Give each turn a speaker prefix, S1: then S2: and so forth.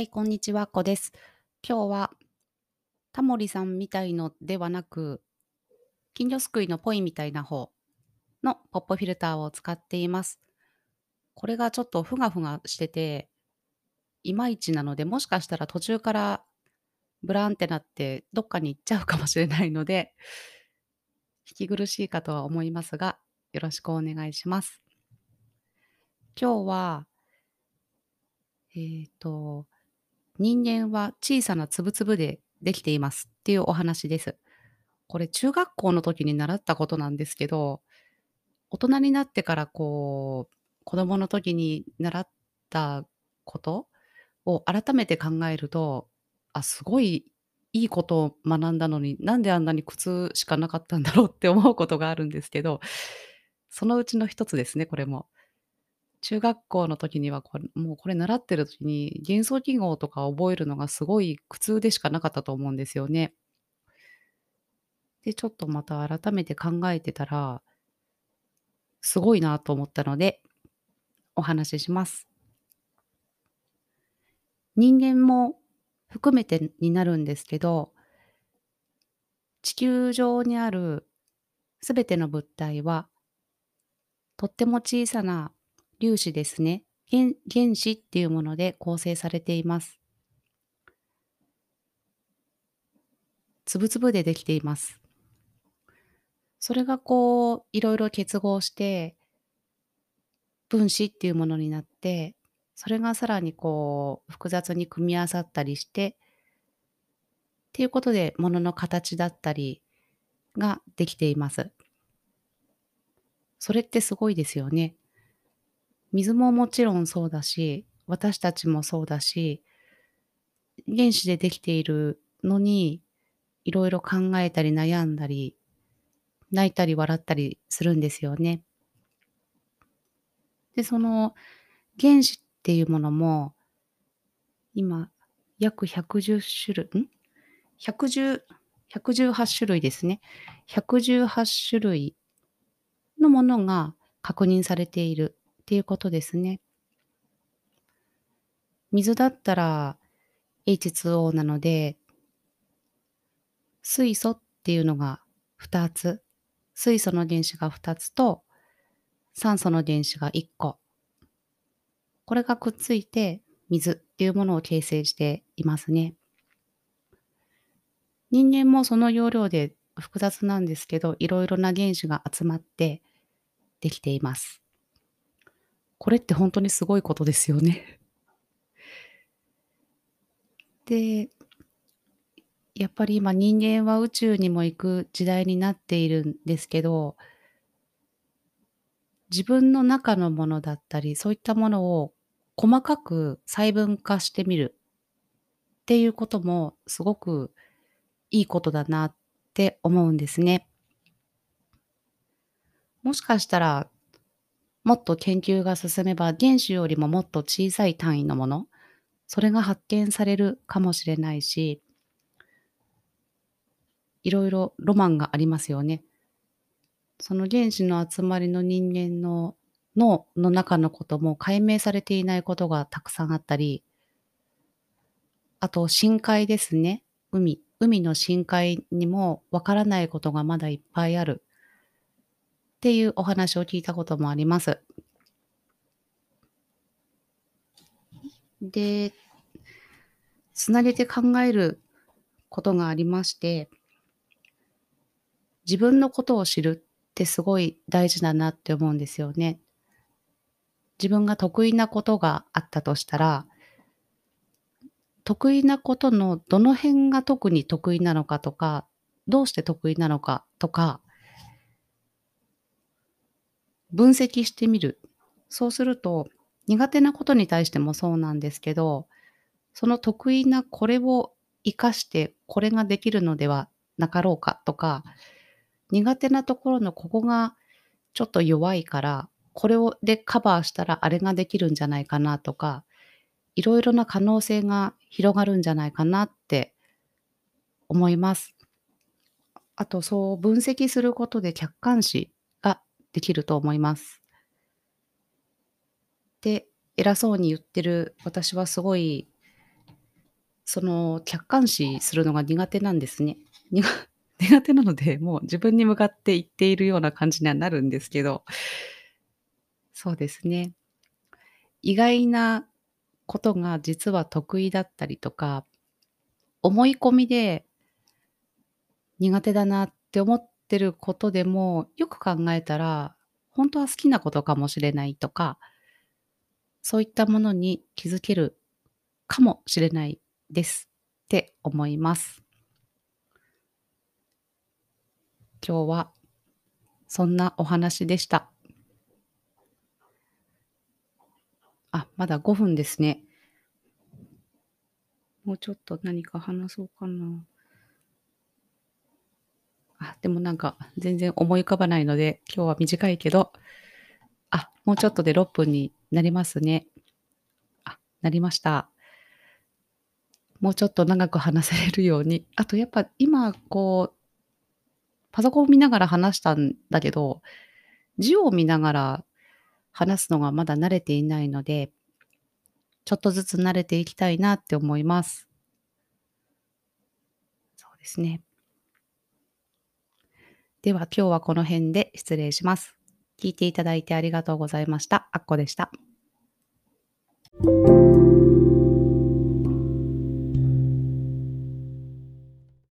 S1: はい、こんにちは、こです。今日はタモリさんみたいのではなく、金魚すくいのポイみたいな方のポップフィルターを使っています。これがちょっとふがふがしてて、いまいちなので、もしかしたら途中からブラーンってなってどっかに行っちゃうかもしれないので、聞き苦しいかとは思いますが、よろしくお願いします。今日は、えっ、と、人間は小さな粒々でできていますっていうお話です。これ中学校の時に習ったことなんですけど、大人になってからこう、子供の時に習ったことを改めて考えると、あ、すごいいいことを学んだのに、なんであんなに苦痛しかなかったんだろうって思うことがあるんですけど、そのうちの一つですね、これも。中学校の時にはこれもうこれ習ってる時に、元素記号とか覚えるのがすごい苦痛でしかなかったと思うんですよね。で、ちょっとまた改めて考えてたら、すごいなと思ったので、お話しします。人間も含めてになるんですけど、地球上にあるすべての物体は、とっても小さな粒子ですね。原原子っていうもので構成されています。つぶつぶでできています。それがこう、いろいろ結合して、分子っていうものになって、それがさらにこう、複雑に組み合わさったりして、っていうことで、ものの形だったりができています。それってすごいですよね。水ももちろんそうだし、私たちもそうだし、原子でできているのに、いろいろ考えたり悩んだり、泣いたり笑ったりするんですよね。で、その原子っていうものも、今、約110種類、ん ?110、118種類ですね。118種類のものが確認されているっていうことですね。水だったら H2O なので、水素っていうのが2つ、水素の原子が2つと酸素の原子が1個。これがくっついて水っていうものを形成していますね。人間もその要領で複雑なんですけど、いろいろな原子が集まってできています。これって本当にすごいことですよね。で、やっぱり今人間は宇宙にも行く時代になっているんですけど、自分の中のものだったり、そういったものを細かく細分化してみるっていうこともすごくいいことだなって思うんですね。もしかしたらもっと研究が進めば原子よりももっと小さい単位のもの、それが発見されるかもしれないし、いろいろロマンがありますよね。その原子の集まりの人間の脳の中のことも解明されていないことがたくさんあったり、あと深海ですね。海。海の深海にもわからないことがまだいっぱいある。っていうお話を聞いたこともあります。で、つなげて考えることがありまして、自分のことを知るってすごい大事だなって思うんですよね。自分が得意なことがあったとしたら、得意なことのどの辺が特に得意なのかとか、どうして得意なのかとか、分析してみる。そうすると、苦手なことに対してもそうなんですけど、その得意なこれを活かしてこれができるのではなかろうかとか、苦手なところのここがちょっと弱いから、これをでカバーしたらあれができるんじゃないかなとか、いろいろな可能性が広がるんじゃないかなって思います。あとそう分析することで客観視できると思います。で、偉そうに言ってる私はすごいその、客観視するのが苦手なんですね。苦手なので、もう自分に向かって言っているような感じにはなるんですけど。そうですね。意外なことが実は得意だったりとか、思い込みで苦手だなって思ってることでも、よく考えたら、ほんとは好きなことかもしれないとかそういったものに気づけるかもしれないですって思います。今日はそんなお話でした。あ、まだ5分ですね。もうちょっと何か話そうかな。あ、でもなんか全然思い浮かばないので、今日は短いけど、あ、もうちょっとで6分になりますね。あ、なりました。もうちょっと長く話せれるように、あとやっぱ今こうパソコンを見ながら話したんだけど、字を見ながら話すのがまだ慣れていないので、ちょっとずつ慣れていきたいなって思います。そうですね。では今日はこの辺で失礼します。聞いていただいてありがとうございました。あっこでした。